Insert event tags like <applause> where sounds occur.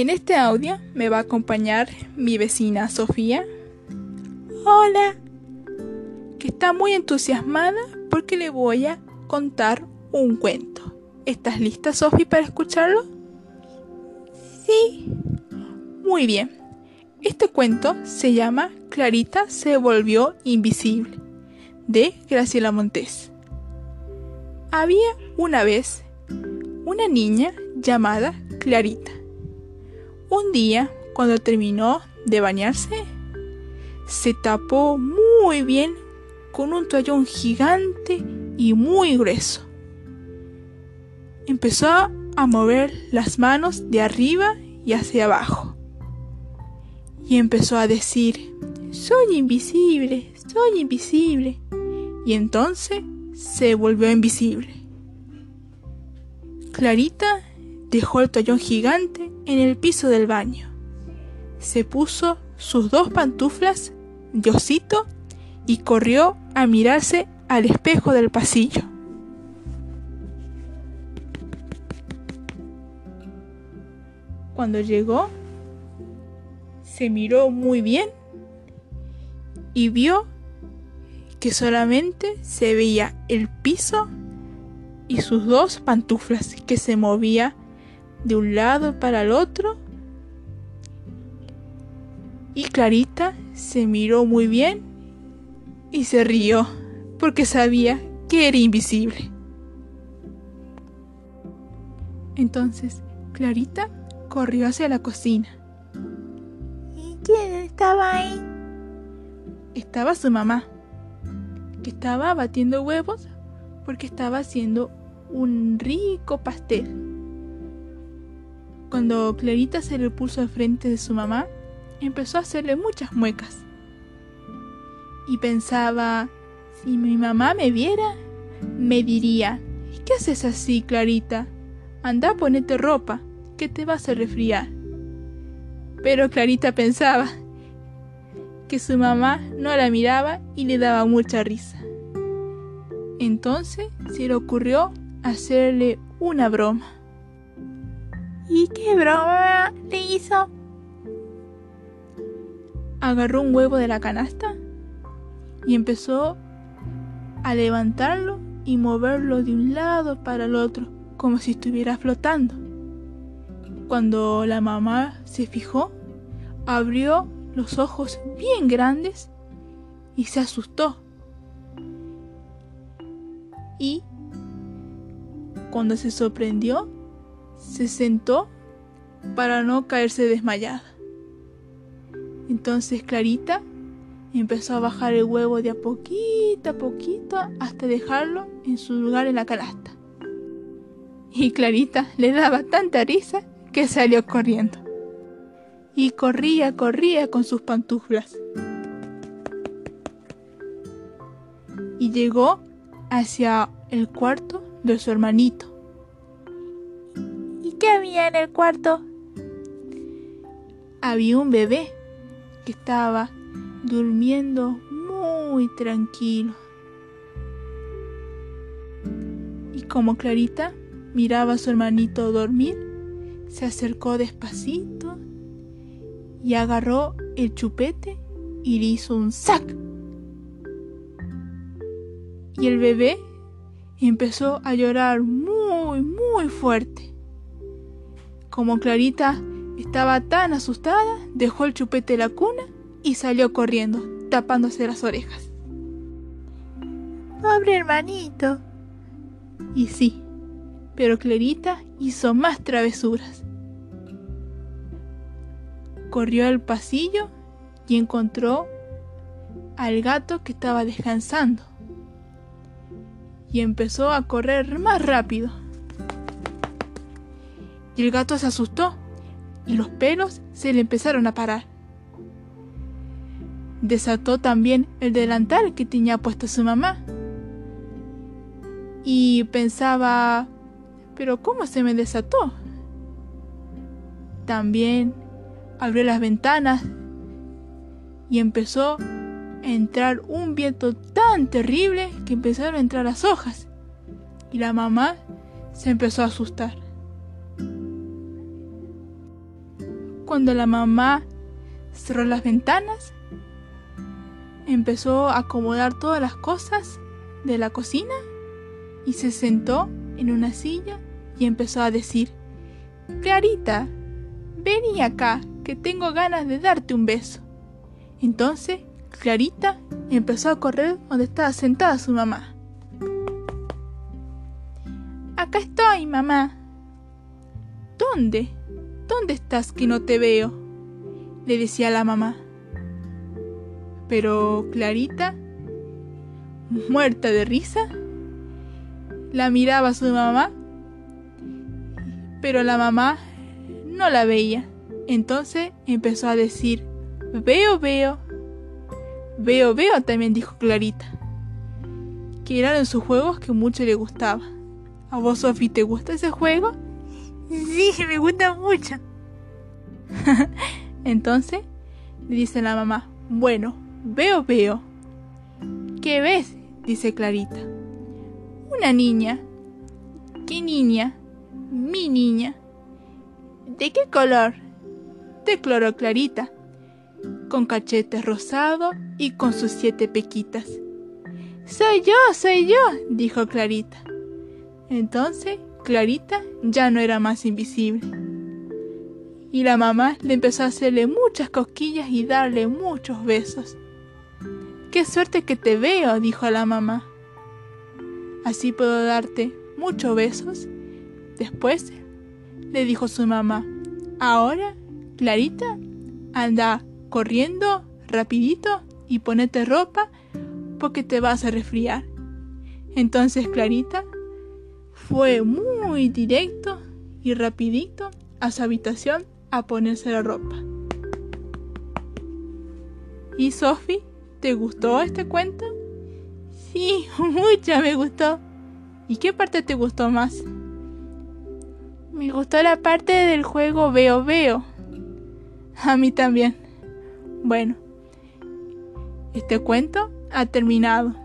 En este audio me va a acompañar mi vecina Sofía. Hola. Que está muy entusiasmada porque le voy a contar un cuento. ¿Estás lista, Sofía, para escucharlo? Sí. Muy bien. Este cuento se llama Clarita se volvió invisible, de Graciela Montes. Había una vez una niña llamada Clarita. Un día, cuando terminó de bañarse, se tapó muy bien con un toallón gigante y muy grueso. Empezó a mover las manos de arriba y hacia abajo. Y empezó a decir, soy invisible, soy invisible. Y entonces se volvió invisible. Clarita dejó el toallón gigante en el piso del baño. Se puso sus dos pantuflas de osito y corrió a mirarse al espejo del pasillo. Cuando llegó, se miró muy bien y vio que solamente se veía el piso y sus dos pantuflas que se movía de un lado para el otro. Y Clarita se miró muy bien y se rió porque sabía que era invisible. Entonces Clarita corrió hacia la cocina. ¿Y quién estaba ahí? Estaba su mamá, que estaba batiendo huevos porque estaba haciendo un rico pastel. Cuando Clarita se le puso al frente de su mamá, empezó a hacerle muchas muecas. Y pensaba, si mi mamá me viera, me diría, ¿qué haces así, Clarita? Anda, ponete ropa, que te vas a resfriar. Pero Clarita pensaba que su mamá no la miraba y le daba mucha risa. Entonces se le ocurrió hacerle una broma. ¿Y qué broma le hizo? Agarró un huevo de la canasta y empezó a levantarlo y moverlo de un lado para el otro, como si estuviera flotando. Cuando la mamá se fijó, abrió los ojos bien grandes y se asustó. Y cuando se sorprendió, se sentó para no caerse desmayada. Entonces Clarita empezó a bajar el huevo de a poquito a poquito hasta dejarlo en su lugar en la canasta. Y Clarita le daba tanta risa que salió corriendo. Y corría, corría con sus pantuflas. Y llegó hacia el cuarto de su hermanito. ¿Y qué había en el cuarto? Había un bebé que estaba durmiendo muy tranquilo. Y como Clarita miraba a su hermanito dormir, se acercó despacito y agarró el chupete y le hizo un sac. Y el bebé empezó a llorar muy, muy fuerte. Como Clarita estaba tan asustada, dejó el chupete de la cuna y salió corriendo, tapándose las orejas. Pobre hermanito. Y sí, pero Clarita hizo más travesuras. Corrió al pasillo y encontró al gato que estaba descansando y empezó a correr más rápido. Y el gato se asustó y los pelos se le empezaron a parar. Desató también el delantal que tenía puesto su mamá. Y pensaba, pero ¿cómo se me desató? También abrió las ventanas y empezó entrar un viento tan terrible que empezaron a entrar las hojas y la mamá se empezó a asustar. Cuando la mamá cerró las ventanas, empezó a acomodar todas las cosas de la cocina y se sentó en una silla y empezó a decir, Clarita, vení acá, que tengo ganas de darte un beso. Entonces, Clarita empezó a correr donde estaba sentada su mamá. Acá estoy, mamá. ¿Dónde? ¿Dónde estás que no te veo? le decía la mamá. Pero Clarita, muerta de risa, la miraba su mamá, pero la mamá no la veía. Entonces empezó a decir, veo, veo. Veo, veo, también dijo Clarita. Que eran sus juegos que mucho le gustaba. ¿A vos, Sofi, te gusta ese juego? Sí, me gusta mucho. <laughs> Entonces dice la mamá, bueno, veo, veo. ¿Qué ves? dice Clarita. Una niña. ¿Qué niña? Mi niña. ¿De qué color? De cloro clarita, con cachetes rosados y con sus siete pequitas. Soy yo, soy yo, dijo Clarita. Entonces Clarita ya no era más invisible. Y la mamá le empezó a hacerle muchas cosquillas y darle muchos besos. Qué suerte que te veo, dijo la mamá. Así puedo darte muchos besos. Después le dijo su mamá, ahora, Clarita, anda corriendo rapidito y ponete ropa porque te vas a resfriar. Entonces Clarita fue muy directo y rapidito a su habitación a ponerse la ropa. ¿Y Sophie? ¿Te gustó este cuento? Sí, <laughs> mucho me gustó. ¿Y qué parte te gustó más? Me gustó la parte del juego Veo Veo. A mí también. Bueno, este cuento ha terminado.